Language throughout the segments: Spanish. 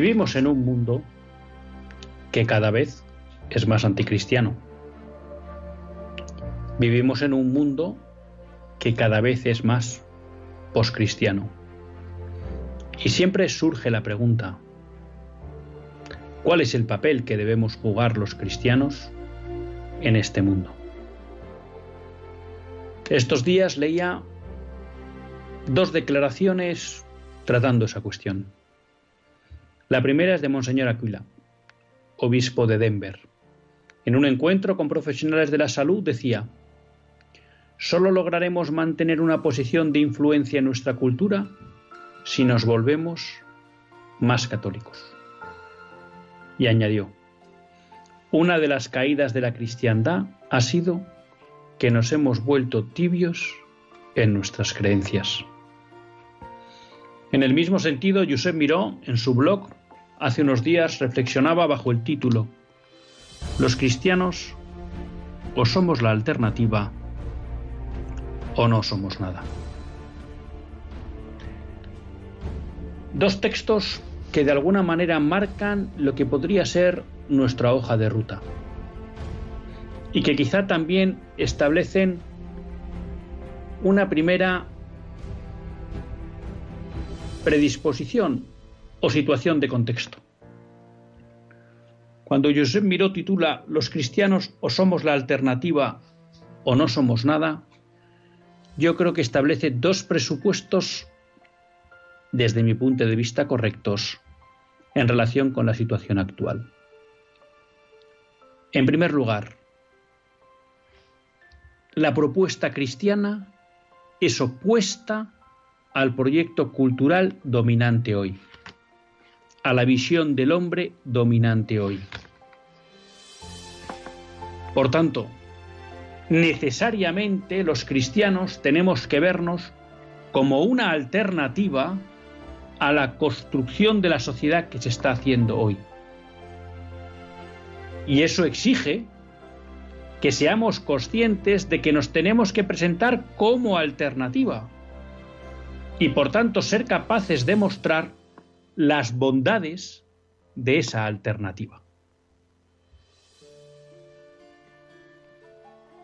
Vivimos en un mundo que cada vez es más anticristiano. Vivimos en un mundo que cada vez es más poscristiano. Y siempre surge la pregunta, ¿cuál es el papel que debemos jugar los cristianos en este mundo? Estos días leía dos declaraciones tratando esa cuestión. La primera es de Monseñor Aquila, obispo de Denver. En un encuentro con profesionales de la salud decía, solo lograremos mantener una posición de influencia en nuestra cultura si nos volvemos más católicos. Y añadió, una de las caídas de la cristiandad ha sido que nos hemos vuelto tibios en nuestras creencias. En el mismo sentido, Josep Miró, en su blog, hace unos días reflexionaba bajo el título Los cristianos o somos la alternativa o no somos nada. Dos textos que de alguna manera marcan lo que podría ser nuestra hoja de ruta y que quizá también establecen una primera predisposición o situación de contexto. Cuando Josep Miró titula Los cristianos o somos la alternativa o no somos nada, yo creo que establece dos presupuestos, desde mi punto de vista, correctos en relación con la situación actual. En primer lugar, la propuesta cristiana es opuesta al proyecto cultural dominante hoy a la visión del hombre dominante hoy. Por tanto, necesariamente los cristianos tenemos que vernos como una alternativa a la construcción de la sociedad que se está haciendo hoy. Y eso exige que seamos conscientes de que nos tenemos que presentar como alternativa y por tanto ser capaces de mostrar las bondades de esa alternativa.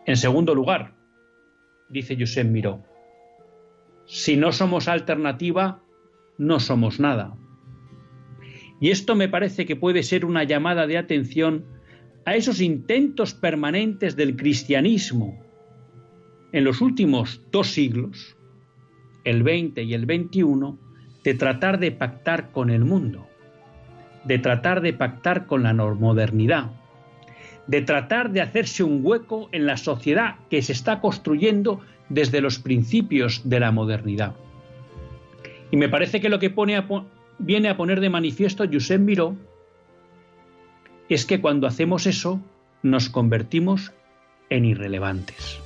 En segundo lugar, dice Josep Miró, si no somos alternativa, no somos nada. Y esto me parece que puede ser una llamada de atención a esos intentos permanentes del cristianismo en los últimos dos siglos, el 20 y el 21, de tratar de pactar con el mundo, de tratar de pactar con la modernidad, de tratar de hacerse un hueco en la sociedad que se está construyendo desde los principios de la modernidad. Y me parece que lo que pone viene a poner de manifiesto Josep Miró es que cuando hacemos eso nos convertimos en irrelevantes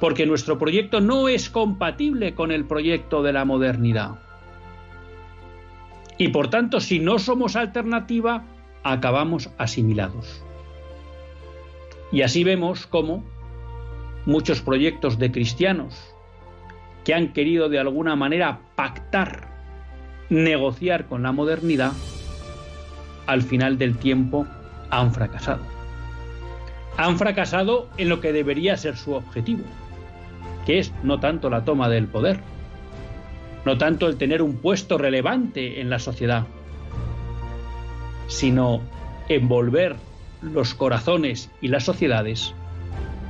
porque nuestro proyecto no es compatible con el proyecto de la modernidad. Y por tanto, si no somos alternativa, acabamos asimilados. Y así vemos cómo muchos proyectos de cristianos que han querido de alguna manera pactar, negociar con la modernidad, al final del tiempo han fracasado. Han fracasado en lo que debería ser su objetivo, que es no tanto la toma del poder, no tanto el tener un puesto relevante en la sociedad, sino envolver los corazones y las sociedades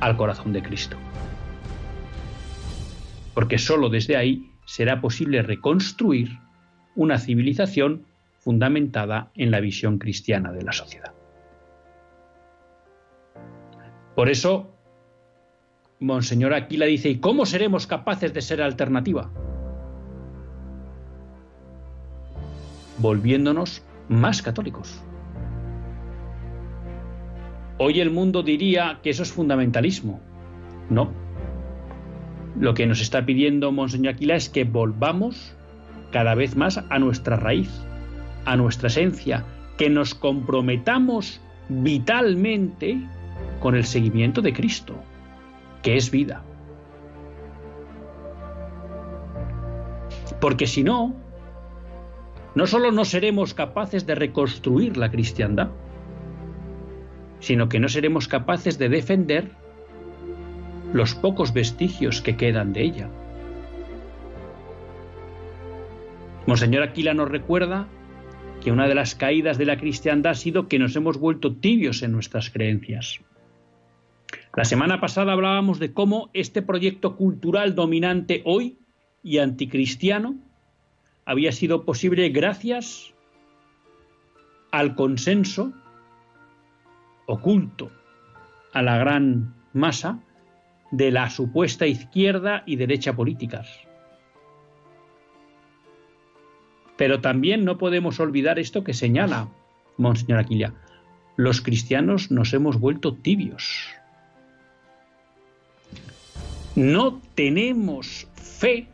al corazón de Cristo. Porque sólo desde ahí será posible reconstruir una civilización fundamentada en la visión cristiana de la sociedad. Por eso, Monseñor Aquila dice, ¿y cómo seremos capaces de ser alternativa? Volviéndonos más católicos. Hoy el mundo diría que eso es fundamentalismo. No. Lo que nos está pidiendo Monseñor Aquila es que volvamos cada vez más a nuestra raíz, a nuestra esencia, que nos comprometamos vitalmente con el seguimiento de Cristo, que es vida. Porque si no, no solo no seremos capaces de reconstruir la cristiandad, sino que no seremos capaces de defender los pocos vestigios que quedan de ella. Monseñor Aquila nos recuerda que una de las caídas de la cristiandad ha sido que nos hemos vuelto tibios en nuestras creencias. La semana pasada hablábamos de cómo este proyecto cultural dominante hoy y anticristiano había sido posible gracias al consenso oculto a la gran masa de la supuesta izquierda y derecha políticas. Pero también no podemos olvidar esto que señala Monseñor Aquila. Los cristianos nos hemos vuelto tibios. No tenemos fe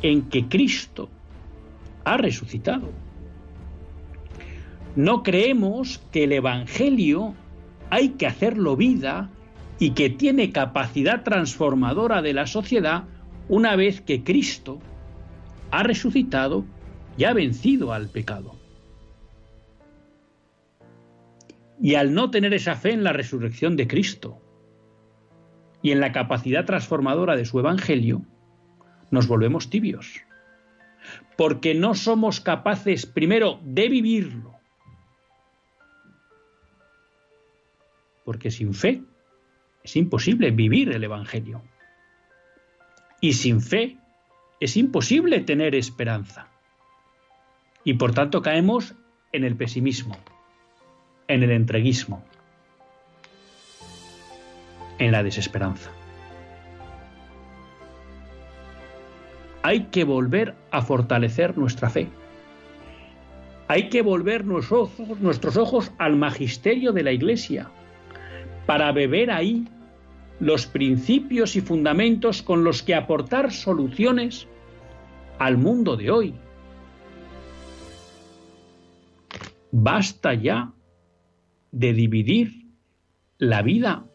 en que Cristo ha resucitado. No creemos que el Evangelio hay que hacerlo vida y que tiene capacidad transformadora de la sociedad una vez que Cristo ha resucitado y ha vencido al pecado. Y al no tener esa fe en la resurrección de Cristo y en la capacidad transformadora de su Evangelio, nos volvemos tibios. Porque no somos capaces, primero, de vivirlo. Porque sin fe es imposible vivir el Evangelio. Y sin fe es imposible tener esperanza. Y por tanto caemos en el pesimismo, en el entreguismo, en la desesperanza. hay que volver a fortalecer nuestra fe. Hay que volver nuestros ojos, al magisterio de la Iglesia para beber ahí los principios y fundamentos con los que aportar soluciones al mundo de hoy. Basta ya de dividir la vida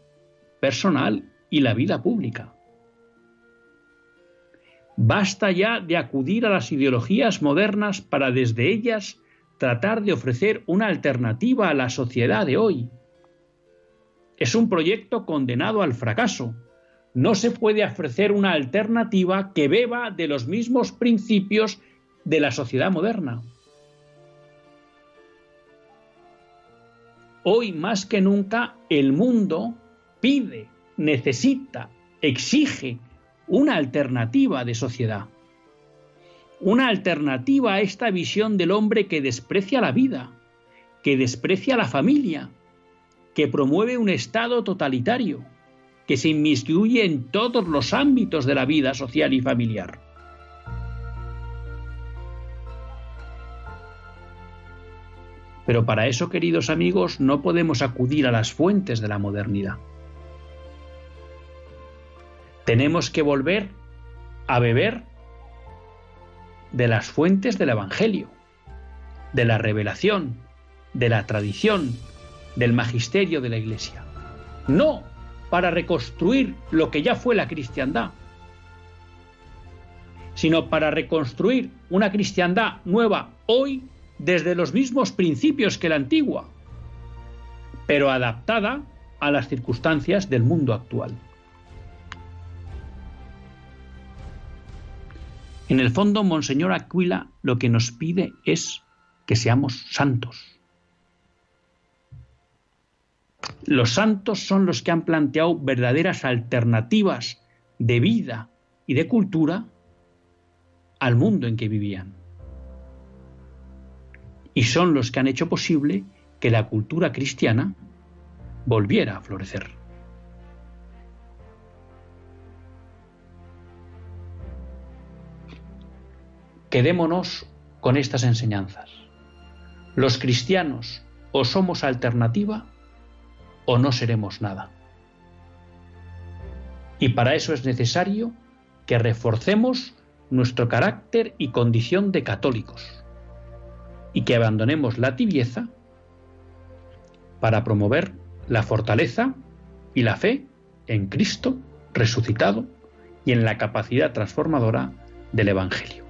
personal y la vida pública. Basta ya de acudir a las ideologías modernas para desde ellas tratar de ofrecer una alternativa a la sociedad de hoy. Es un proyecto condenado al fracaso. No se puede ofrecer una alternativa que beba de los mismos principios de la sociedad moderna. Hoy más que nunca el mundo pide, necesita, exige una alternativa de sociedad, una alternativa a esta visión del hombre que desprecia la vida, que desprecia la familia, que promueve un Estado totalitario, que se inmiscuye en todos los ámbitos de la vida social y familiar. Pero para eso, queridos amigos, no podemos acudir a las fuentes de la modernidad tenemos que volver a beber de las fuentes del Evangelio, de la revelación, de la tradición, del magisterio de la Iglesia. No para reconstruir lo que ya fue la cristiandad, sino para reconstruir una cristiandad nueva hoy desde los mismos principios que la antigua, pero adaptada a las circunstancias del mundo actual. En el fondo, Monseñor Aquila lo que nos pide es que seamos santos. Los santos son los que han planteado verdaderas alternativas de vida y de cultura al mundo en que vivían. Y son los que han hecho posible que la cultura cristiana volviera a florecer. Quedémonos con estas enseñanzas. Los cristianos o somos alternativa o no seremos nada. Y para eso es necesario que reforcemos nuestro carácter y condición de católicos y que abandonemos la tibieza para promover la fortaleza y la fe en Cristo resucitado y en la capacidad transformadora del Evangelio.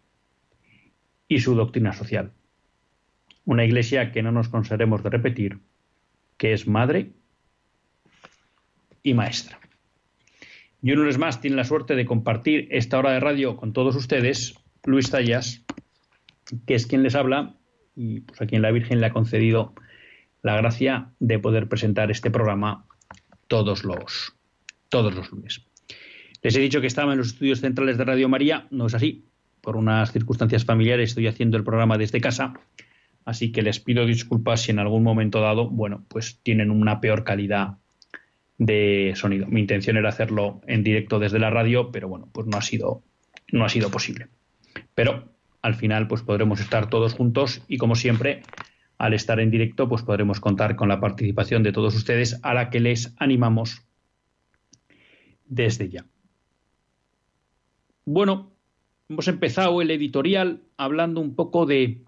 y su doctrina social. Una iglesia que no nos cansaremos de repetir, que es madre y maestra. Y uno es más tiene la suerte de compartir esta hora de radio con todos ustedes, Luis Tallas, que es quien les habla y pues a quien la Virgen le ha concedido la gracia de poder presentar este programa todos los, todos los lunes. Les he dicho que estaba en los estudios centrales de Radio María, no es así, por unas circunstancias familiares estoy haciendo el programa desde casa, así que les pido disculpas si en algún momento dado, bueno, pues tienen una peor calidad de sonido. Mi intención era hacerlo en directo desde la radio, pero bueno, pues no ha sido no ha sido posible. Pero al final pues podremos estar todos juntos y como siempre, al estar en directo pues podremos contar con la participación de todos ustedes a la que les animamos desde ya. Bueno, Hemos empezado el editorial hablando un poco de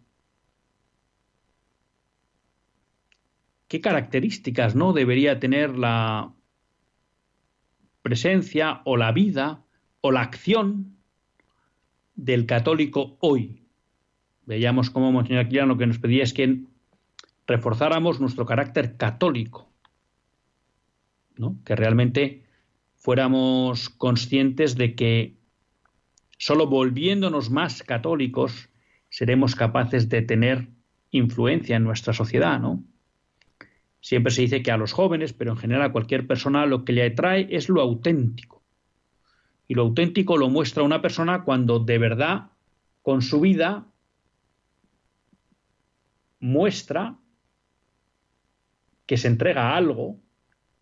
qué características no debería tener la presencia o la vida o la acción del católico hoy. Veíamos cómo Monseñor Aquilano que nos pedía es que reforzáramos nuestro carácter católico, ¿no? que realmente fuéramos conscientes de que Solo volviéndonos más católicos seremos capaces de tener influencia en nuestra sociedad, ¿no? Siempre se dice que a los jóvenes, pero en general a cualquier persona, lo que le atrae es lo auténtico. Y lo auténtico lo muestra una persona cuando de verdad, con su vida, muestra que se entrega a algo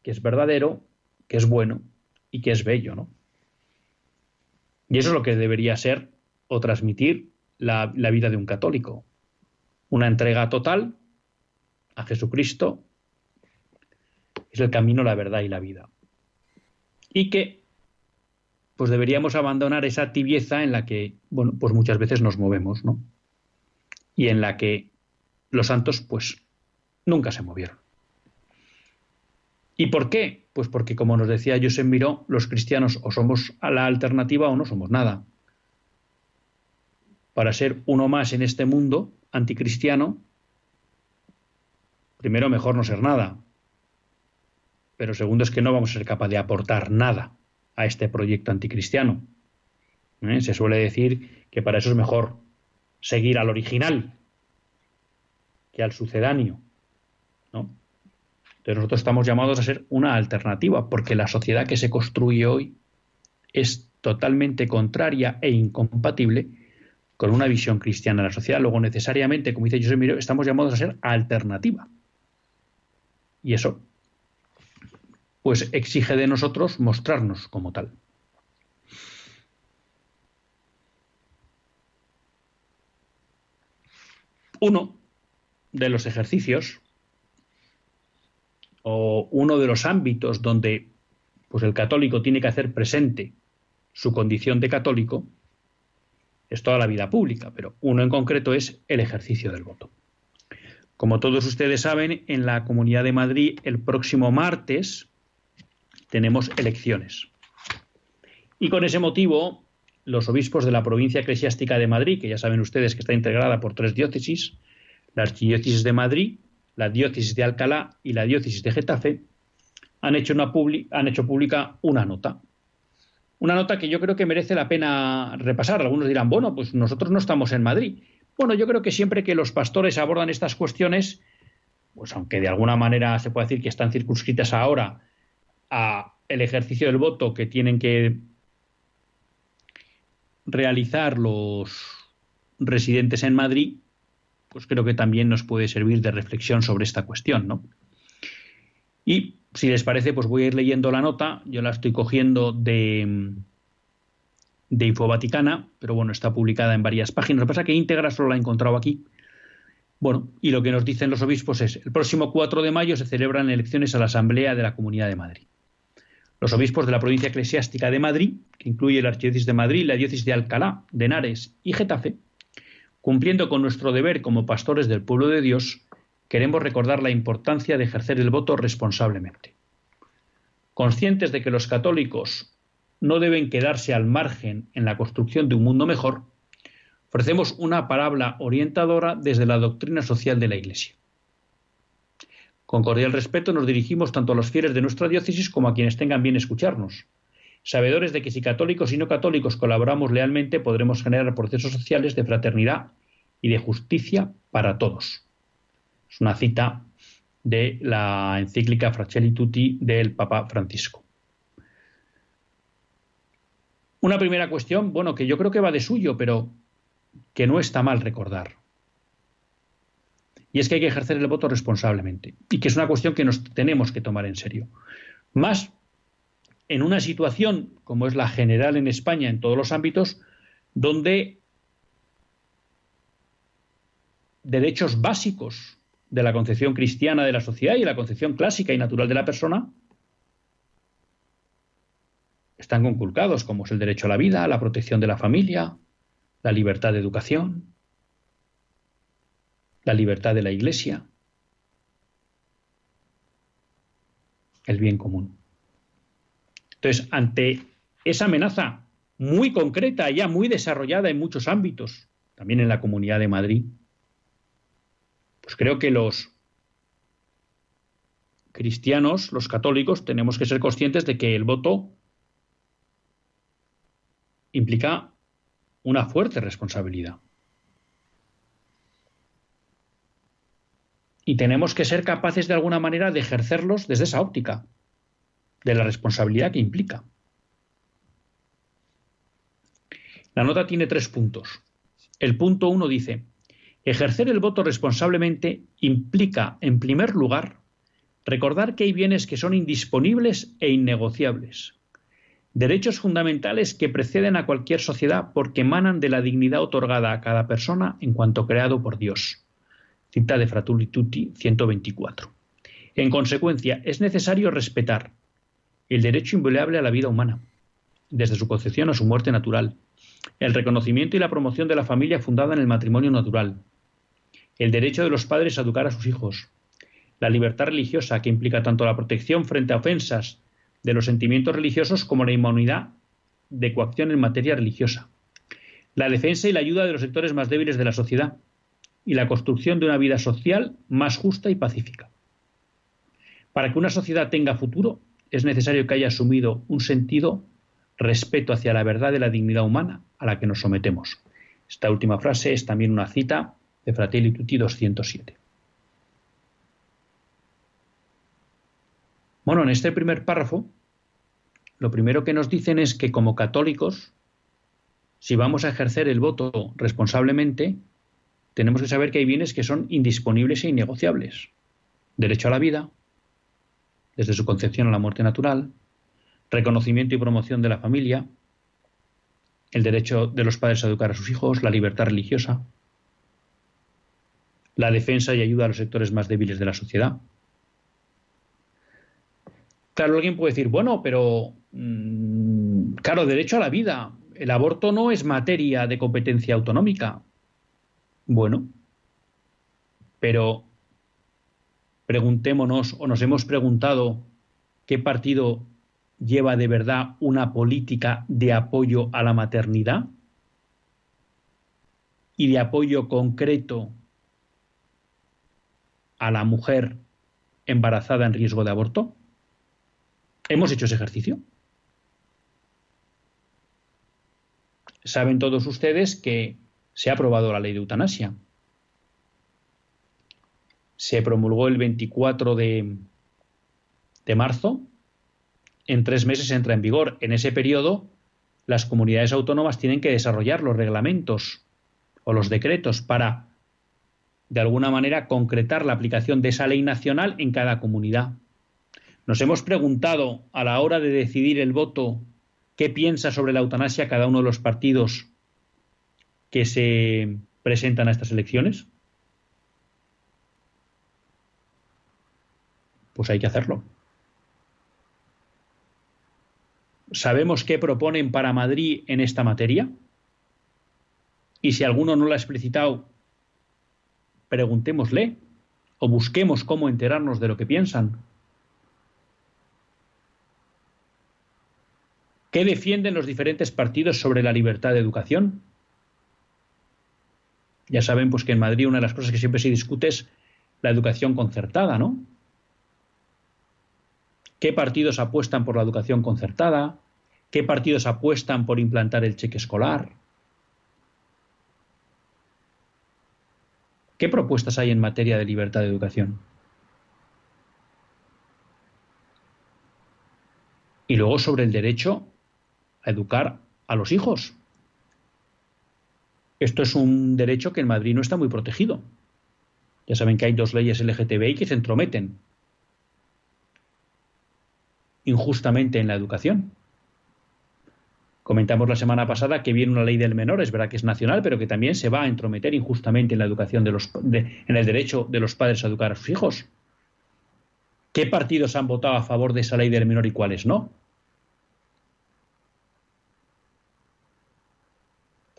que es verdadero, que es bueno y que es bello, ¿no? Y eso es lo que debería ser o transmitir la, vida de un católico. Una entrega total a Jesucristo es el camino, la verdad y la vida. Y que pues deberíamos abandonar esa tibieza en la que, bueno, pues muchas veces nos movemos, ¿no? Y en la que los santos, pues, nunca se movieron. ¿Y por qué? Pues porque, como nos decía José Miró, los cristianos o somos a la alternativa o no somos nada. Para ser uno más en este mundo anticristiano, primero mejor no ser nada. pero segundo es que no vamos a ser capaces de aportar nada a este proyecto anticristiano. ¿Eh? Se suele decir que para eso es mejor seguir al original que al sucedáneo. ¿no? Entonces nosotros estamos llamados a ser una alternativa, porque la sociedad que se construye hoy es totalmente contraria e incompatible con una visión cristiana de la sociedad. Luego, necesariamente, como dice José Miró, estamos llamados a ser alternativa. Y eso, pues exige de nosotros mostrarnos como tal. Uno de los ejercicios o uno de los ámbitos donde pues el católico tiene que hacer presente su condición de católico es toda la vida pública, pero uno en concreto es el ejercicio del voto. Como todos ustedes saben, en la Comunidad de Madrid el próximo martes tenemos elecciones. Y con ese motivo, los obispos de la provincia eclesiástica de Madrid, que ya saben ustedes que está integrada por tres diócesis, la Archidiócesis de Madrid, la Diócesis de Alcalá y la Diócesis de Getafe, han hecho, una han hecho pública una nota una nota que yo creo que merece la pena repasar. Algunos dirán, bueno, pues nosotros no estamos en Madrid. Bueno, yo creo que siempre que los pastores abordan estas cuestiones, pues aunque de alguna manera se puede decir que están circunscritas ahora a el ejercicio del voto que tienen que realizar los residentes en Madrid, pues creo que también nos puede servir de reflexión sobre esta cuestión, ¿no? Y si les parece, pues voy a ir leyendo la nota. Yo la estoy cogiendo de, de Info Vaticana, pero bueno, está publicada en varias páginas. Lo que pasa es que íntegra solo la he encontrado aquí. Bueno, y lo que nos dicen los obispos es, el próximo 4 de mayo se celebran elecciones a la Asamblea de la Comunidad de Madrid. Los obispos de la provincia eclesiástica de Madrid, que incluye la Archidiócesis de Madrid, la Diócesis de Alcalá, de Henares y Getafe, cumpliendo con nuestro deber como pastores del pueblo de Dios, queremos recordar la importancia de ejercer el voto responsablemente. Conscientes de que los católicos no deben quedarse al margen en la construcción de un mundo mejor, ofrecemos una palabra orientadora desde la doctrina social de la Iglesia. Con cordial respeto nos dirigimos tanto a los fieles de nuestra diócesis como a quienes tengan bien escucharnos, sabedores de que si católicos y no católicos colaboramos lealmente podremos generar procesos sociales de fraternidad y de justicia para todos. Es una cita de la encíclica Fratelli Tutti del Papa Francisco. Una primera cuestión, bueno, que yo creo que va de suyo, pero que no está mal recordar. Y es que hay que ejercer el voto responsablemente. Y que es una cuestión que nos tenemos que tomar en serio. Más en una situación como es la general en España en todos los ámbitos, donde derechos básicos de la concepción cristiana de la sociedad y la concepción clásica y natural de la persona están conculcados, como es el derecho a la vida, la protección de la familia, la libertad de educación, la libertad de la iglesia, el bien común. Entonces, ante esa amenaza muy concreta, ya muy desarrollada en muchos ámbitos, también en la Comunidad de Madrid, pues creo que los cristianos, los católicos, tenemos que ser conscientes de que el voto implica una fuerte responsabilidad. Y tenemos que ser capaces de alguna manera de ejercerlos desde esa óptica, de la responsabilidad que implica. La nota tiene tres puntos. El punto uno dice, Ejercer el voto responsablemente implica, en primer lugar, recordar que hay bienes que son indisponibles e innegociables, derechos fundamentales que preceden a cualquier sociedad porque emanan de la dignidad otorgada a cada persona en cuanto creado por Dios. Cita de Fratuli Tutti 124. En consecuencia, es necesario respetar el derecho inviolable a la vida humana, desde su concepción a su muerte natural, el reconocimiento y la promoción de la familia fundada en el matrimonio natural, el derecho de los padres a educar a sus hijos, la libertad religiosa, que implica tanto la protección frente a ofensas de los sentimientos religiosos como la inmunidad de coacción en materia religiosa, la defensa y la ayuda de los sectores más débiles de la sociedad y la construcción de una vida social más justa y pacífica. Para que una sociedad tenga futuro, es necesario que haya asumido un sentido respeto hacia la verdad de la dignidad humana a la que nos sometemos. Esta última frase es también una cita de Fratelli Tutti 207. Bueno, en este primer párrafo, lo primero que nos dicen es que como católicos, si vamos a ejercer el voto responsablemente, tenemos que saber que hay bienes que son indisponibles e innegociables. Derecho a la vida, desde su concepción a la muerte natural, reconocimiento y promoción de la familia, el derecho de los padres a educar a sus hijos, la libertad religiosa, la defensa y ayuda a los sectores más débiles de la sociedad. Claro, alguien puede decir, bueno, pero, mm, claro, derecho a la vida. El aborto no es materia de competencia autonómica. Bueno, pero preguntémonos o nos hemos preguntado qué partido lleva de verdad una política de apoyo a la maternidad y de apoyo concreto a la mujer embarazada en riesgo de aborto? ¿Hemos hecho ese ejercicio? Saben todos ustedes que se ha aprobado la ley de eutanasia. Se promulgó el 24 de, de marzo. En tres meses entra en vigor. En ese periodo, las comunidades autónomas tienen que desarrollar los reglamentos o los decretos para, de alguna manera, concretar la aplicación de esa ley nacional en cada comunidad. Nos hemos preguntado a la hora de decidir el voto qué piensa sobre la eutanasia cada uno de los partidos que se presentan a estas elecciones? Pues hay que hacerlo. ¿Sabemos qué proponen para Madrid en esta materia? Y si alguno no lo ha explicitado, preguntémosle o busquemos cómo enterarnos de lo que piensan. ¿Qué defienden los diferentes partidos sobre la libertad de educación? Ya saben pues que en Madrid una de las cosas que siempre se discute es la educación concertada, ¿no? ¿Qué partidos apuestan por la educación concertada? ¿Qué partidos apuestan por implantar el cheque escolar? ¿Qué propuestas hay en materia de libertad de educación? Y luego sobre el derecho a educar a los hijos. Esto es un derecho que en Madrid no está muy protegido. Ya saben que hay dos leyes LGTBI que se entrometen injustamente en la educación. Comentamos la semana pasada que viene una ley del menor, es verdad que es nacional, pero que también se va a entrometer injustamente en la educación de los, en el derecho de los padres a educar a sus hijos. ¿Qué partidos han votado a favor de esa ley del menor y cuáles no?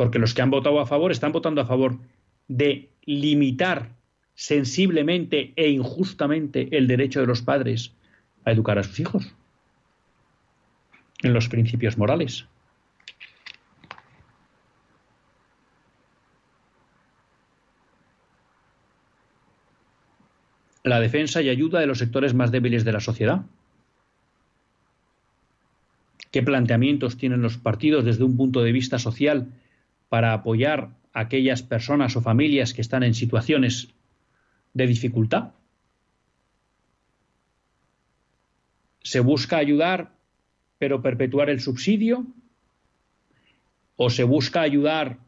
porque los que han votado a favor están votando a favor de limitar sensiblemente e injustamente el derecho de los padres a educar a sus hijos en los principios morales. La defensa y ayuda de los sectores más débiles de la sociedad. ¿Qué planteamientos tienen los partidos desde un punto de vista social para apoyar a aquellas personas o familias que están en situaciones de dificultad. ¿Se busca ayudar pero perpetuar el subsidio? ¿O se busca ayudar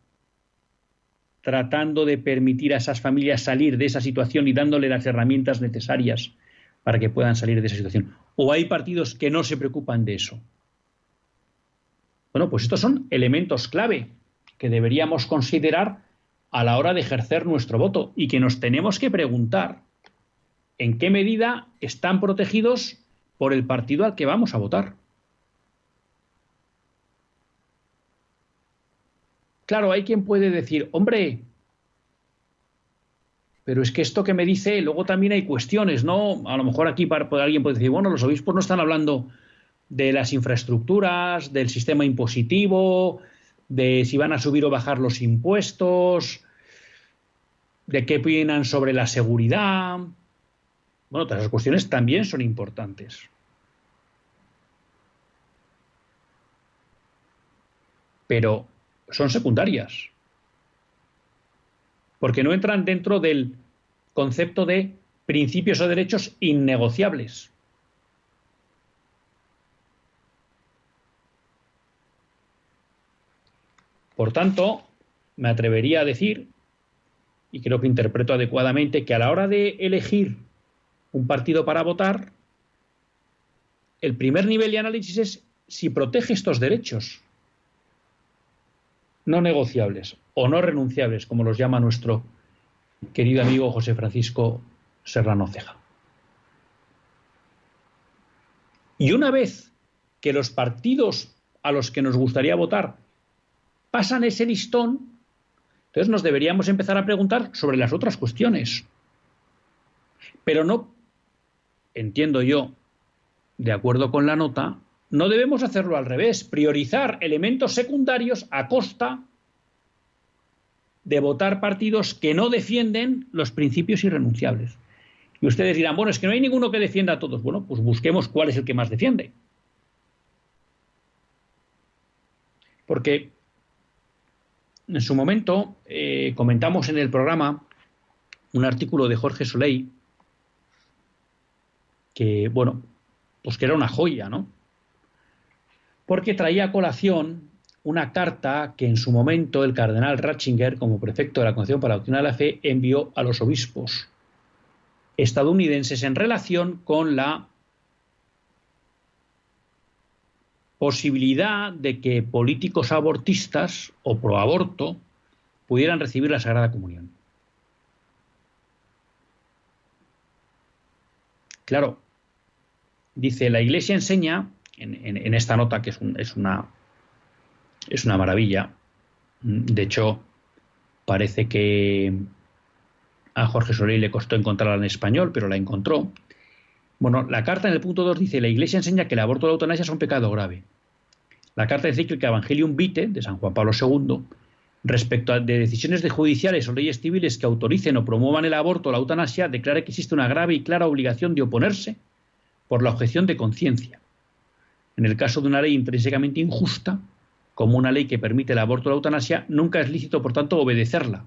tratando de permitir a esas familias salir de esa situación y dándole las herramientas necesarias para que puedan salir de esa situación? ¿O hay partidos que no se preocupan de eso? Bueno, pues estos son elementos clave que deberíamos considerar a la hora de ejercer nuestro voto y que nos tenemos que preguntar en qué medida están protegidos por el partido al que vamos a votar. Claro, hay quien puede decir, hombre, pero es que esto que me dice, luego también hay cuestiones, ¿no? A lo mejor aquí para, alguien puede decir, bueno, los obispos no están hablando de las infraestructuras, del sistema impositivo, de si van a subir o bajar los impuestos, de qué opinan sobre la seguridad, Bueno, todas esas cuestiones también son importantes. Pero son secundarias. Porque no entran dentro del concepto de principios o derechos innegociables. Por tanto, me atrevería a decir, y creo que interpreto adecuadamente, que a la hora de elegir un partido para votar, el primer nivel de análisis es si protege estos derechos no negociables o no renunciables, como los llama nuestro querido amigo José Francisco Serrano Ceja. Y una vez que los partidos a los que nos gustaría votar pasan ese listón, entonces nos deberíamos empezar a preguntar sobre las otras cuestiones. Pero no, entiendo yo, de acuerdo con la nota, no debemos hacerlo al revés, priorizar elementos secundarios a costa de votar partidos que no defienden los principios irrenunciables. Y ustedes dirán, bueno, es que no hay ninguno que defienda a todos. Bueno, pues busquemos cuál es el que más defiende. Porque en su momento eh, comentamos en el programa un artículo de Jorge Soleil que, bueno, pues que era una joya, ¿no? Porque traía a colación una carta que en su momento el cardenal Ratzinger, como prefecto de la Concepción para la Doctrina de la Fe, envió a los obispos estadounidenses en relación con la posibilidad de que políticos abortistas o proaborto pudieran recibir la Sagrada Comunión. Claro, dice, la Iglesia enseña, en, esta nota que es, es, una, es una maravilla, de hecho, parece que a Jorge Soleil le costó encontrarla en español, pero la encontró. Bueno, la carta en el punto 2 dice, la Iglesia enseña que el aborto y la eutanasia es un pecado grave. La carta encíclica Evangelium Vitae de San Juan Pablo II, respecto de decisiones de judiciales o leyes civiles que autoricen o promuevan el aborto o la eutanasia, declara que existe una grave y clara obligación de oponerse por la objeción de conciencia. En el caso de una ley intrínsecamente injusta, como una ley que permite el aborto o la eutanasia, nunca es lícito, por tanto, obedecerla,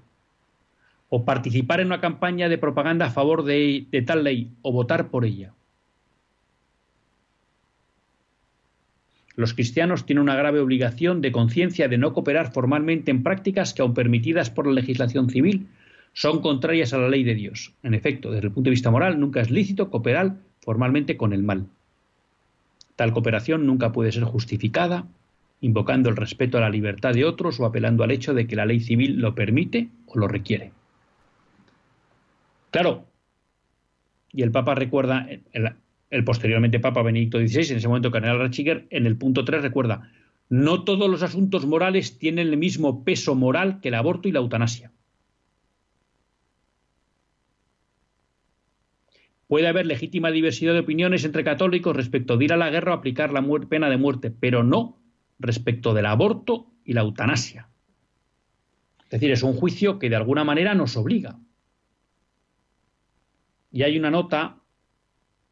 o participar en una campaña de propaganda a favor de, de tal ley, o votar por ella. los cristianos tienen una grave obligación de conciencia de no cooperar formalmente en prácticas que, aun permitidas por la legislación civil, son contrarias a la ley de Dios. En efecto, desde el punto de vista moral, nunca es lícito cooperar formalmente con el mal. Tal cooperación nunca puede ser justificada invocando el respeto a la libertad de otros o apelando al hecho de que la ley civil lo permite o lo requiere. Claro, y el Papa recuerda, el posteriormente Papa Benedicto XVI, en ese momento Cardenal Ratzinger, en el punto 3 recuerda, no todos los asuntos morales tienen el mismo peso moral que el aborto y la eutanasia. Puede haber legítima diversidad de opiniones entre católicos respecto de ir a la guerra o aplicar la pena de muerte, pero no respecto del aborto y la eutanasia. Es decir, es un juicio que de alguna manera nos obliga. Y hay una nota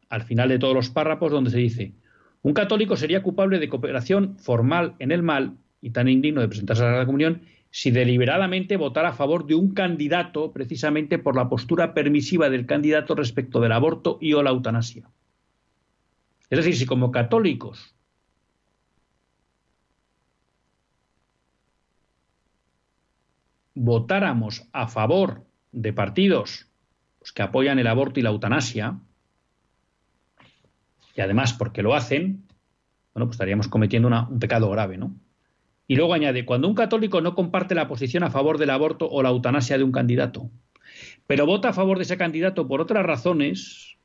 al final de todos los párrafos donde se dice, un católico sería culpable de cooperación formal en el mal y tan indigno de presentarse a la Comunión si deliberadamente votara a favor de un candidato precisamente por la postura permisiva del candidato respecto del aborto y o la eutanasia. Es decir, si como católicos votáramos a favor de partidos que apoyan el aborto y la eutanasia, y además porque lo hacen, bueno, pues estaríamos cometiendo un pecado grave, ¿no? Y luego añade, cuando un católico no comparte la posición a favor del aborto o la eutanasia de un candidato, pero vota a favor de ese candidato por otras razones,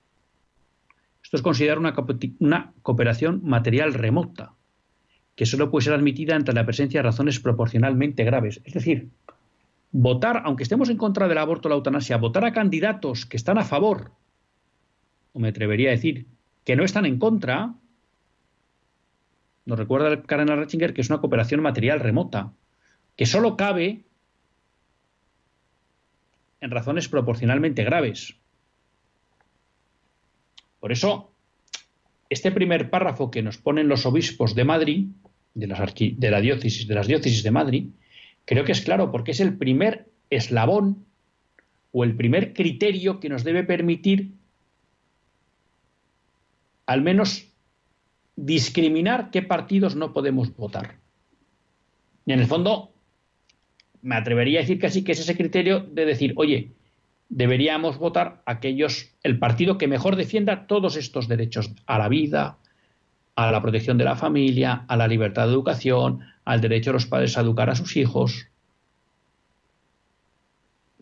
esto es considerar una, una cooperación material remota, que solo puede ser admitida ante la presencia de razones proporcionalmente graves. Es decir, votar, aunque estemos en contra del aborto o la eutanasia, votar a candidatos que están a favor, o me atrevería a decir, que no están en contra, nos recuerda el cardenal Ratzinger que es una cooperación material remota, que solo cabe en razones proporcionalmente graves. Por eso, este primer párrafo que nos ponen los obispos de Madrid, de, de, la diócesis, de las diócesis de Madrid, creo que es claro, porque es el primer eslabón o el primer criterio que nos debe permitir al menos discriminar qué partidos no podemos votar. Y en el fondo, me atrevería a decir casi que es ese criterio de decir, oye, deberíamos votar aquellos, el partido que mejor defienda todos estos derechos a la vida, a la protección de la familia, a la libertad de educación, al derecho de los padres a educar a sus hijos,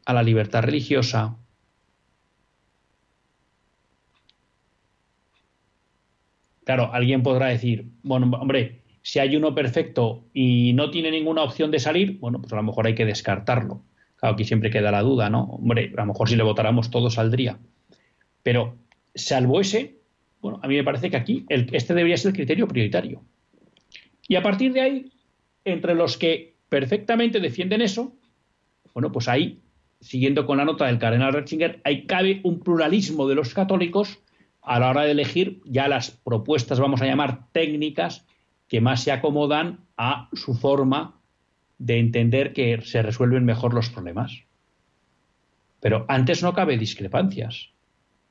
a la libertad religiosa. Claro, alguien podrá decir, bueno, hombre, si hay uno perfecto y no tiene ninguna opción de salir, bueno, pues a lo mejor hay que descartarlo. Claro, aquí siempre queda la duda, ¿no? Hombre, a lo mejor si le votáramos todo saldría. Pero, salvo ese, bueno, a mí me parece que aquí este debería ser el criterio prioritario. Y a partir de ahí, entre los que perfectamente defienden eso, bueno, pues ahí, siguiendo con la nota del cardenal Ratzinger, ahí cabe un pluralismo de los católicos a la hora de elegir ya las propuestas, vamos a llamar técnicas, que más se acomodan a su forma de entender que se resuelven mejor los problemas. Pero antes no cabe discrepancias.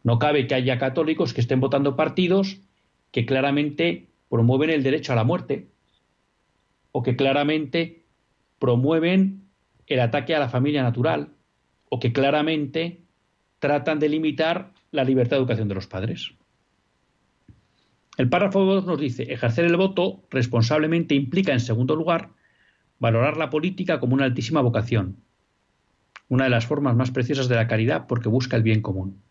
No cabe que haya católicos que estén votando partidos que claramente promueven el derecho a la muerte o que claramente promueven el ataque a la familia natural o que claramente tratan de limitar la libertad de educación de los padres. El párrafo 2 nos dice, ejercer el voto responsablemente implica, en segundo lugar, valorar la política como una altísima vocación, una de las formas más preciosas de la caridad porque busca el bien común.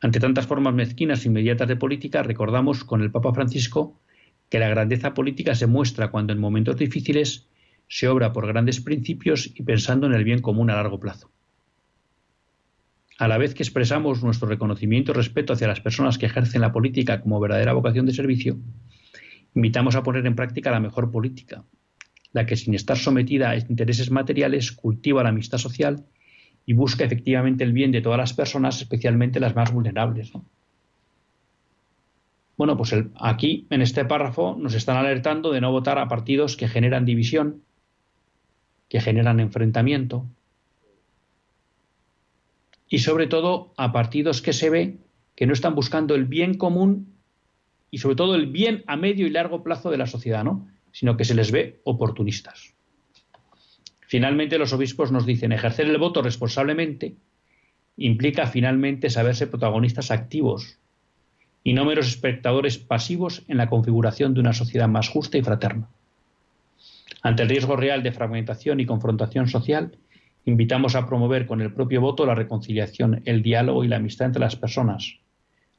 Ante tantas formas mezquinas e inmediatas de política, recordamos con el Papa Francisco que la grandeza política se muestra cuando en momentos difíciles se obra por grandes principios y pensando en el bien común a largo plazo. A la vez que expresamos nuestro reconocimiento y respeto hacia las personas que ejercen la política como verdadera vocación de servicio, invitamos a poner en práctica la mejor política, la que sin estar sometida a intereses materiales cultiva la amistad social y busca efectivamente el bien de todas las personas, especialmente las más vulnerables. Bueno, pues aquí en este párrafo nos están alertando de no votar a partidos que generan división, que generan enfrentamiento y sobre todo a partidos que se ve que no están buscando el bien común y sobre todo el bien a medio y largo plazo de la sociedad, ¿no? sino que se les ve oportunistas. Finalmente, los obispos nos dicen ejercer el voto responsablemente implica finalmente saberse protagonistas activos y no meros espectadores pasivos en la configuración de una sociedad más justa y fraterna. Ante el riesgo real de fragmentación y confrontación social, invitamos a promover con el propio voto la reconciliación, el diálogo y la amistad entre las personas,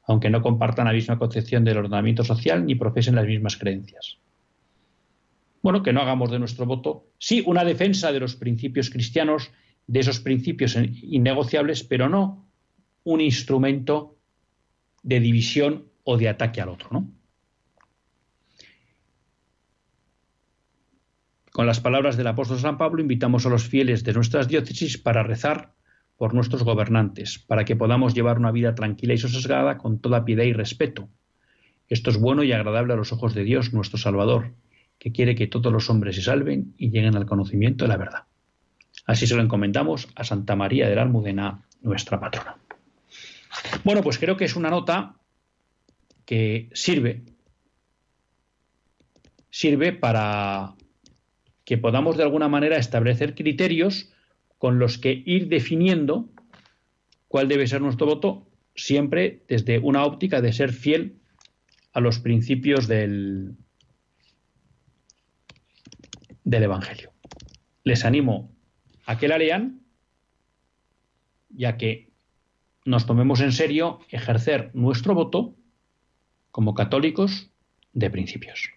aunque no compartan la misma concepción del ordenamiento social ni profesen las mismas creencias bueno, que no hagamos de nuestro voto, sí, una defensa de los principios cristianos, de esos principios innegociables, pero no un instrumento de división o de ataque al otro, ¿no? Con las palabras del apóstol San Pablo, invitamos a los fieles de nuestras diócesis para rezar por nuestros gobernantes, para que podamos llevar una vida tranquila y sosegada con toda piedad y respeto. Esto es bueno y agradable a los ojos de Dios, nuestro Salvador, que quiere que todos los hombres se salven y lleguen al conocimiento de la verdad. Así se lo encomendamos a Santa María de la Almudena, nuestra patrona. Bueno, pues creo que es una nota que sirve, sirve para que podamos de alguna manera establecer criterios con los que ir definiendo cuál debe ser nuestro voto, siempre desde una óptica de ser fiel a los principios del, del Evangelio. Les animo a que la lean ya que nos tomemos en serio ejercer nuestro voto como católicos de principios.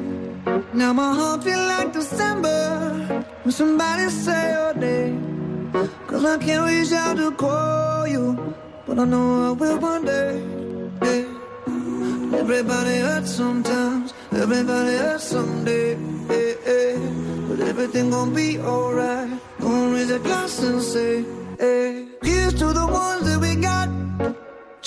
Now my heart feel like December when somebody say your name. Cause I can't reach out to call you, but I know I will one day. Yeah. Everybody hurts sometimes, everybody hurts someday. But everything gon' be alright. Gonna raise a glass and say, hey. Here's to the ones that we got.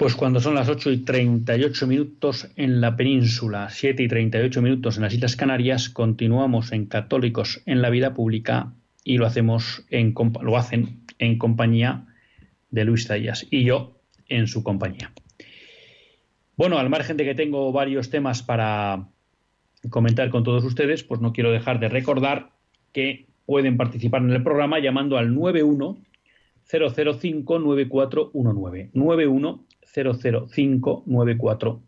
Pues cuando son las 8 y 38 minutos en la península, 7 y 38 minutos en las Islas Canarias, continuamos en Católicos en la Vida Pública y lo, hacemos en, lo hacen en compañía de Luis Zayas y yo en su compañía. Bueno, al margen de que tengo varios temas para comentar con todos ustedes, pues no quiero dejar de recordar que pueden participar en el programa llamando al 91 005 9419 91 0059419.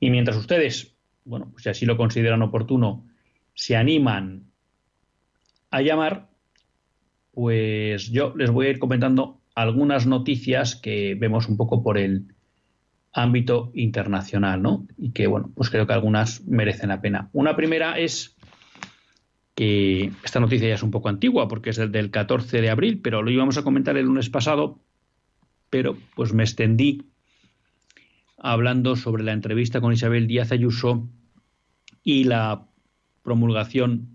Y mientras ustedes, bueno, pues si así lo consideran oportuno, se animan a llamar, pues yo les voy a ir comentando algunas noticias que vemos un poco por el ámbito internacional, ¿no? Y que, bueno, pues creo que algunas merecen la pena. Una primera es que esta noticia ya es un poco antigua porque es del 14 de abril, pero lo íbamos a comentar el lunes pasado pero pues me extendí hablando sobre la entrevista con Isabel Díaz Ayuso y la promulgación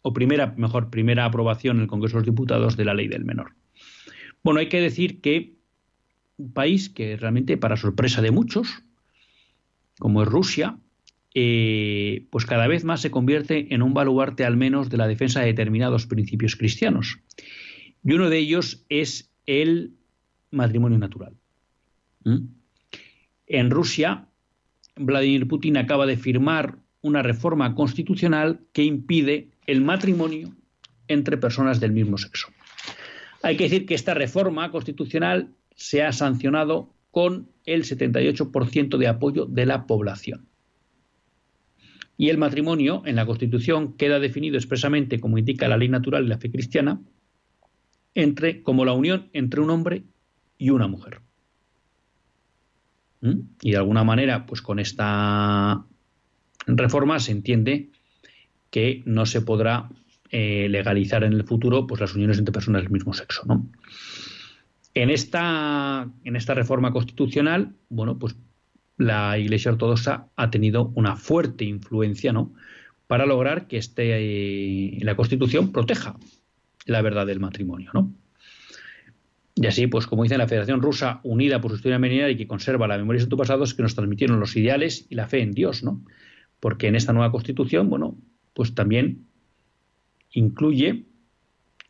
o primera, mejor, primera aprobación en el Congreso de los Diputados de la ley del menor. Bueno, hay que decir que un país que realmente, para sorpresa de muchos, como es Rusia, eh, pues cada vez más se convierte en un baluarte al menos de la defensa de determinados principios cristianos. Y uno de ellos es el matrimonio natural. ¿Mm? En Rusia, Vladimir Putin acaba de firmar una reforma constitucional que impide el matrimonio entre personas del mismo sexo. Hay que decir que esta reforma constitucional se ha sancionado con el 78% de apoyo de la población. Y el matrimonio en la Constitución queda definido expresamente, como indica la ley natural y la fe cristiana, entre, como la unión entre un hombre y una mujer. ¿Mm? Y de alguna manera, pues con esta reforma se entiende que no se podrá eh, legalizar en el futuro pues, las uniones entre personas del mismo sexo. ¿no? En, esta, en esta reforma constitucional, bueno, pues la Iglesia Ortodoxa ha tenido una fuerte influencia, ¿no? Para lograr que este, la Constitución proteja la verdad del matrimonio, ¿no? Y así, pues como dice la Federación Rusa, unida por su historia milenaria y que conserva la memoria de sus pasados, que nos transmitieron los ideales y la fe en Dios, ¿no? Porque en esta nueva Constitución, bueno, pues también incluye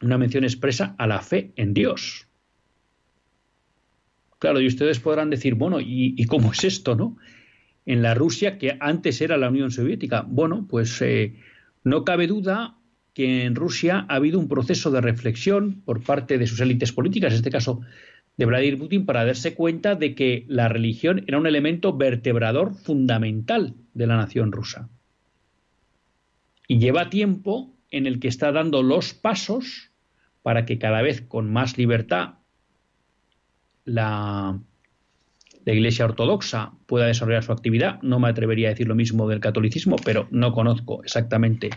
una mención expresa a la fe en Dios. Claro, y ustedes podrán decir, bueno, ¿y, cómo es esto, no? En la Rusia que antes era la Unión Soviética. Bueno, pues eh, no cabe duda que en Rusia ha habido un proceso de reflexión por parte de sus élites políticas, en este caso de Vladimir Putin, para darse cuenta de que la religión era un elemento vertebrador fundamental de la nación rusa. Y lleva tiempo en el que está dando los pasos para que cada vez con más libertad la, la Iglesia Ortodoxa pueda desarrollar su actividad. No me atrevería a decir lo mismo del catolicismo, pero no conozco exactamente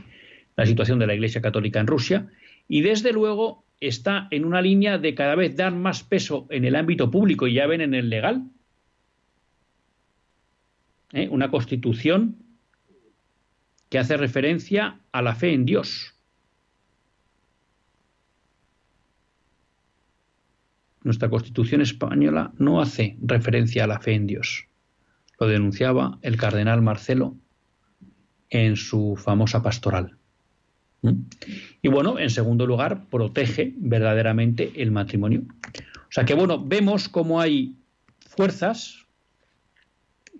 la situación de la Iglesia Católica en Rusia, y desde luego está en una línea de cada vez dar más peso en el ámbito público y ya ven en el legal. ¿eh? Una constitución que hace referencia a la fe en Dios. Nuestra constitución española no hace referencia a la fe en Dios. Lo denunciaba el cardenal Marcelo en su famosa pastoral. Y bueno, en segundo lugar, protege verdaderamente el matrimonio. O sea que bueno, vemos cómo hay fuerzas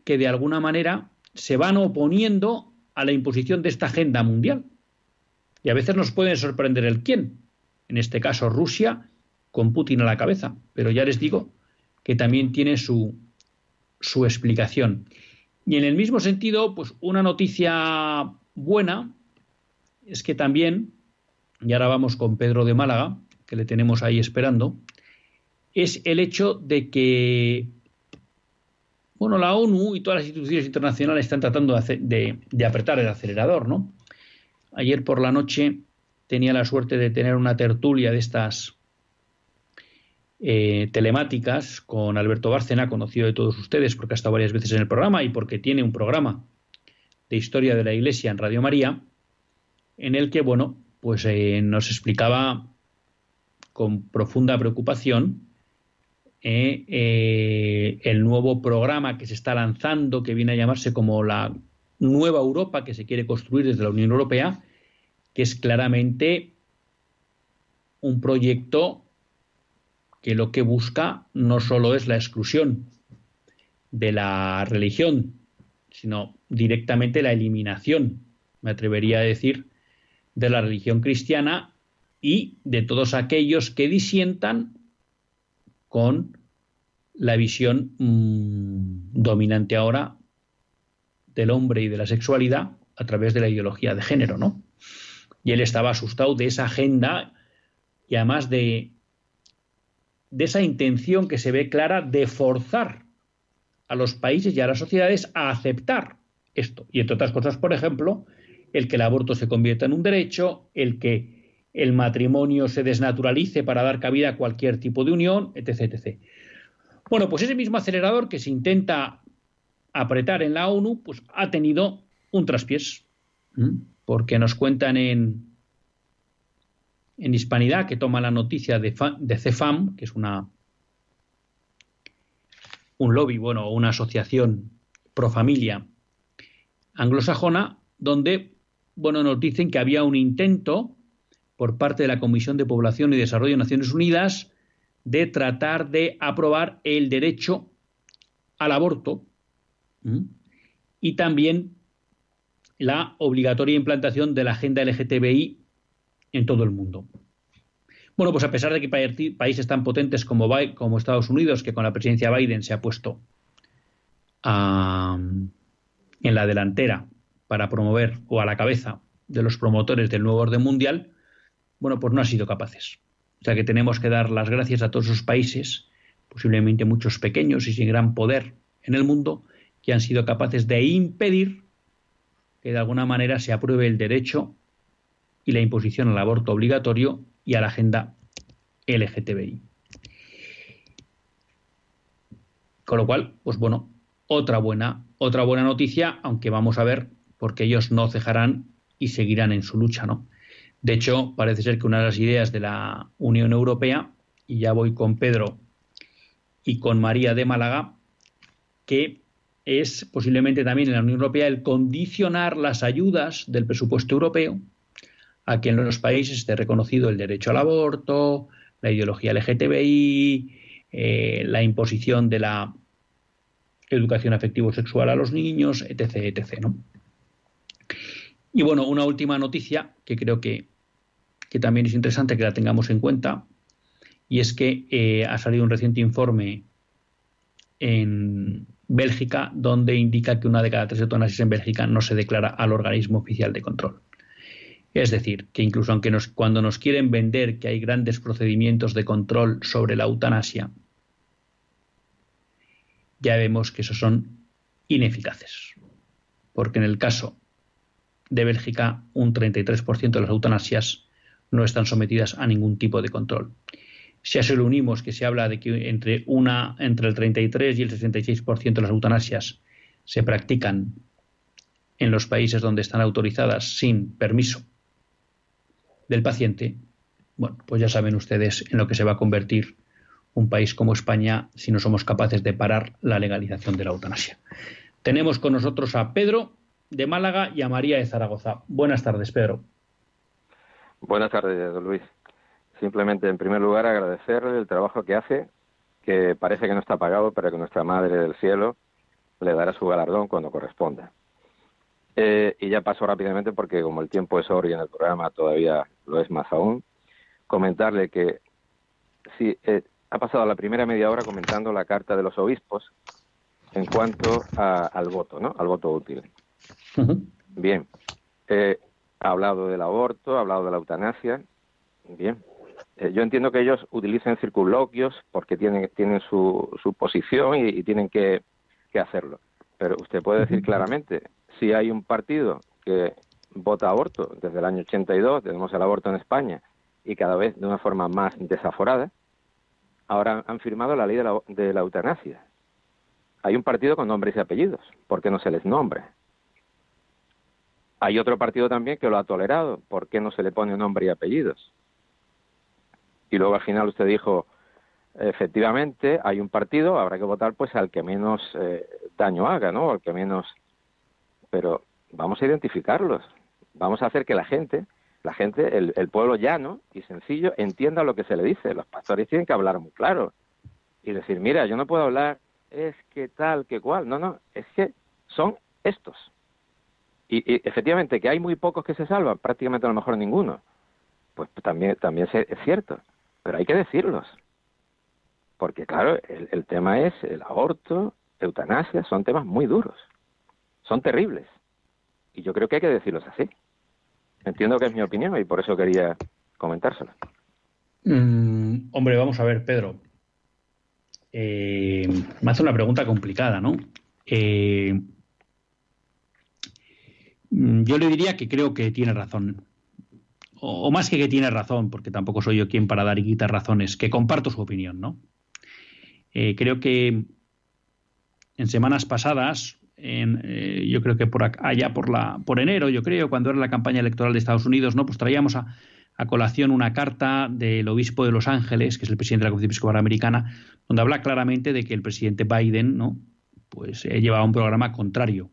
que de alguna manera se van oponiendo a la imposición de esta agenda mundial. Y a veces nos puede sorprender el quién. En este caso, Rusia, con Putin a la cabeza. Pero ya les digo que también tiene su, su explicación. Y en el mismo sentido, pues una noticia buena es que también, y ahora vamos con Pedro de Málaga, que le tenemos ahí esperando, es el hecho de que bueno, la ONU y todas las instituciones internacionales están tratando de, apretar el acelerador, ¿no? Ayer por la noche tenía la suerte de tener una tertulia de estas eh, telemáticas con Alberto Bárcena, conocido de todos ustedes porque ha estado varias veces en el programa y porque tiene un programa de historia de la Iglesia en Radio María en el que, bueno, pues eh, nos explicaba con profunda preocupación eh, eh, el nuevo programa que se está lanzando, que viene a llamarse como la nueva Europa que se quiere construir desde la Unión Europea, que es claramente un proyecto que lo que busca no solo es la exclusión de la religión, sino directamente la eliminación, me atrevería a decir, de la religión cristiana y de todos aquellos que disientan con la visión mm, dominante ahora del hombre y de la sexualidad a través de la ideología de género, ¿no? Y él estaba asustado de esa agenda y además de, de esa intención que se ve clara de forzar a los países y a las sociedades a aceptar esto. Y entre otras cosas, por ejemplo, el que el aborto se convierta en un derecho, el que el matrimonio se desnaturalice para dar cabida a cualquier tipo de unión, etc. Bueno, pues ese mismo acelerador que se intenta apretar en la ONU, pues ha tenido un traspiés, porque nos cuentan en, en Hispanidad, que toma la noticia de, de CEFAM, que es una un lobby, bueno, una asociación pro familia anglosajona, donde bueno, nos dicen que había un intento por parte de la Comisión de Población y Desarrollo de Naciones Unidas de tratar de aprobar el derecho al aborto y también la obligatoria implantación de la agenda LGTBI en todo el mundo. Bueno, pues a pesar de que países tan potentes como, Estados Unidos, que con la presidencia Biden se ha puesto en la delantera para promover o a la cabeza de los promotores del nuevo orden mundial, bueno, pues no han sido capaces. O sea que tenemos que dar las gracias a todos esos países, posiblemente muchos pequeños y sin gran poder en el mundo, que han sido capaces de impedir que de alguna manera se apruebe el derecho y la imposición al aborto obligatorio y a la agenda LGTBI. Con lo cual, pues bueno, otra buena, otra buena noticia, aunque vamos a ver, porque ellos no cejarán y seguirán en su lucha, ¿no? De hecho, parece ser que una de las ideas de la Unión Europea, y ya voy con Pedro y con María de Málaga, que es posiblemente también en la Unión Europea el condicionar las ayudas del presupuesto europeo a que en los países esté reconocido el derecho al aborto, la ideología LGTBI, eh, la imposición de la educación afectivo-sexual a los niños, etc. etc. ¿no? Y bueno, una última noticia que creo que, también es interesante que la tengamos en cuenta, y es que eh, ha salido un reciente informe en Bélgica donde indica que una de cada tres eutanasias en Bélgica no se declara al organismo oficial de control. Es decir, que incluso aunque nos, cuando nos quieren vender que hay grandes procedimientos de control sobre la eutanasia, ya vemos que esos son ineficaces. Porque en el caso de Bélgica, un 33% de las eutanasias no están sometidas a ningún tipo de control. Si a eso unimos que se habla de que entre, una, entre el 33 y el 66% de las eutanasias se practican en los países donde están autorizadas sin permiso del paciente, bueno, pues ya saben ustedes en lo que se va a convertir un país como España si no somos capaces de parar la legalización de la eutanasia. Tenemos con nosotros a Pedro de Málaga y a María de Zaragoza. Buenas tardes, Pedro. Buenas tardes, don Luis. Simplemente, en primer lugar, agradecerle el trabajo que hace, que parece que no está pagado, pero que nuestra Madre del Cielo le dará su galardón cuando corresponda. Eh, y ya paso rápidamente porque como el tiempo es oro y en el programa todavía lo es más aún, comentarle que si eh, ha pasado la primera media hora comentando la carta de los obispos en cuanto al voto, ¿no? Al voto útil. Bien. Eh, ha hablado del aborto, ha hablado de la eutanasia. Bien. Eh, yo entiendo que ellos utilicen circunloquios porque tienen, tienen su, su posición y, tienen que, que, hacerlo. Pero usted puede decir claramente, si hay un partido que vota aborto desde el año 82, tenemos el aborto en España, y cada vez de una forma más desaforada, ahora han firmado la ley de la, eutanasia. Hay un partido con nombres y apellidos, ¿por qué no se les nombra? Hay otro partido también que lo ha tolerado, ¿por qué no se le pone nombre y apellidos? Y luego al final usted dijo, efectivamente, hay un partido, habrá que votar pues al que menos eh, daño haga, ¿no? Al que menos... Pero vamos a identificarlos, vamos a hacer que la gente la gente, el, pueblo llano y sencillo, entienda lo que se le dice. Los pastores tienen que hablar muy claro y decir, mira, yo no puedo hablar, es que tal, que cual. No, no, es que son estos. Y, efectivamente que hay muy pocos que se salvan, prácticamente a lo mejor ninguno. Pues también, también es cierto, pero hay que decirlos. Porque claro, el, tema es el aborto, eutanasia, son temas muy duros, son terribles. Y yo creo que hay que decirlos así. Entiendo que es mi opinión y por eso quería comentárselo. Mm, hombre, vamos a ver, Pedro. Eh, me hace una pregunta complicada, ¿no? Eh, yo le diría que creo que tiene razón. O, más que que tiene razón, porque tampoco soy yo quien para dar y quitar razones, que comparto su opinión, ¿no? Eh, creo que en semanas pasadas en, eh, yo creo que por allá por la por enero, yo creo, cuando era la campaña electoral de Estados Unidos, ¿no? Pues traíamos a, colación una carta del obispo de Los Ángeles, que es el presidente de la Conferencia Episcopal Americana, donde habla claramente de que el presidente Biden, ¿no? Pues eh, llevaba un programa contrario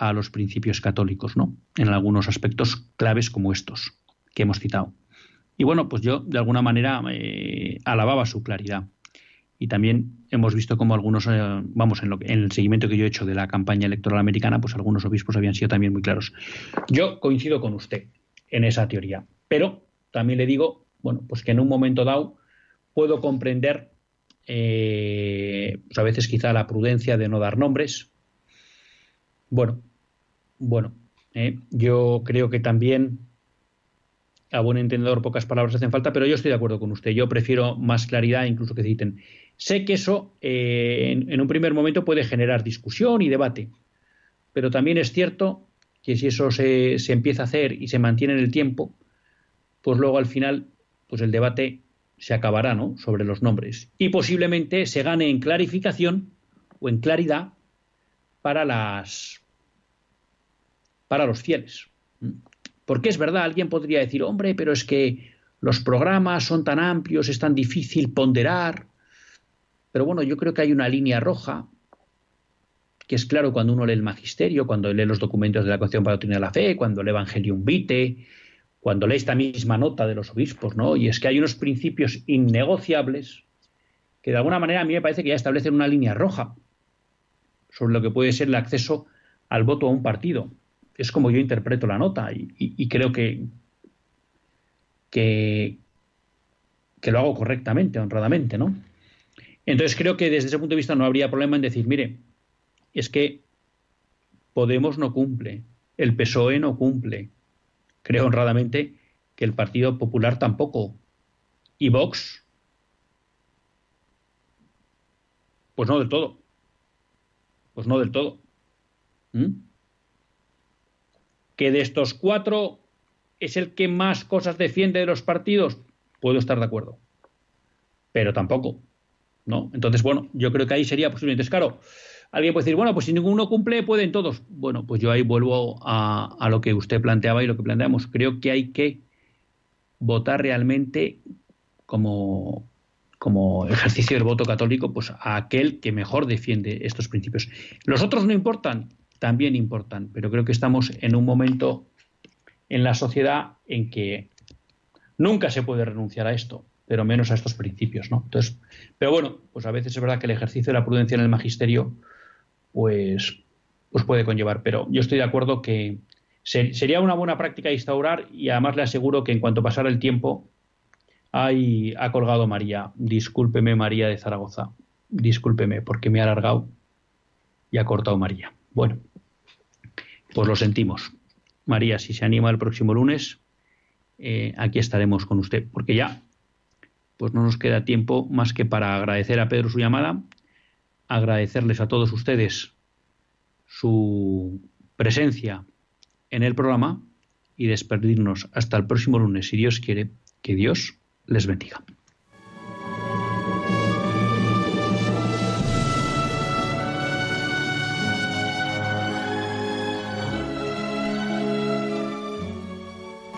a los principios católicos, ¿no? En algunos aspectos claves como estos que hemos citado. Y bueno, pues yo de alguna manera eh, alababa su claridad y también hemos visto como algunos, eh, vamos, en, lo, en el seguimiento que yo he hecho de la campaña electoral americana, pues algunos obispos habían sido también muy claros. Yo coincido con usted en esa teoría, pero también le digo, bueno, pues que en un momento dado puedo comprender, eh, pues a veces quizá la prudencia de no dar nombres. Bueno, bueno, eh, yo creo que también a buen entendedor pocas palabras hacen falta, pero yo estoy de acuerdo con usted. Yo prefiero más claridad, incluso que citen. Sé que eso eh, en, un primer momento puede generar discusión y debate, pero también es cierto que si eso se, se, empieza a hacer y se mantiene en el tiempo, pues luego al final pues el debate se acabará ¿no? sobre los nombres y posiblemente se gane en clarificación o en claridad para las para los fieles. Porque es verdad, alguien podría decir, hombre, pero es que los programas son tan amplios, es tan difícil ponderar. Pero bueno, yo creo que hay una línea roja, que es claro cuando uno lee el magisterio, cuando lee los documentos de la Constitución para de la Fe, cuando lee Evangelium Vitae, cuando lee esta misma nota de los obispos, ¿no? Y es que hay unos principios innegociables que de alguna manera a mí me parece que ya establecen una línea roja sobre lo que puede ser el acceso al voto a un partido es como yo interpreto la nota y, creo que, que, lo hago correctamente, honradamente, ¿no? Entonces creo que desde ese punto de vista no habría problema en decir, mire, es que Podemos no cumple, el PSOE no cumple, creo honradamente que el Partido Popular tampoco, y Vox, pues no del todo, pues no del todo. ¿Mm? Que de estos cuatro es el que más cosas defiende de los partidos, puedo estar de acuerdo. Pero tampoco. ¿no? Entonces, bueno, yo creo que ahí sería posiblemente. Es claro, alguien puede decir, bueno, pues si ninguno cumple, pueden todos. Bueno, pues yo ahí vuelvo a, a lo que usted planteaba y lo que planteamos. Creo que hay que votar realmente como, como ejercicio del voto católico, pues a aquel que mejor defiende estos principios. Los otros no importan, también importan, pero creo que estamos en un momento en la sociedad en que nunca se puede renunciar a esto, pero menos a estos principios, ¿no? Entonces, pero bueno, pues a veces es verdad que el ejercicio de la prudencia en el magisterio, pues, pues puede conllevar, pero yo estoy de acuerdo que sería una buena práctica instaurar y además le aseguro que en cuanto pasara el tiempo, ahí ha colgado María. Discúlpeme, María de Zaragoza. Discúlpeme, porque me ha alargado y ha cortado María. Bueno, pues lo sentimos. María, si se anima el próximo lunes, eh, aquí estaremos con usted, porque ya pues no nos queda tiempo más que para agradecer a Pedro su llamada, agradecerles a todos ustedes su presencia en el programa y despedirnos hasta el próximo lunes, si Dios quiere, que Dios les bendiga.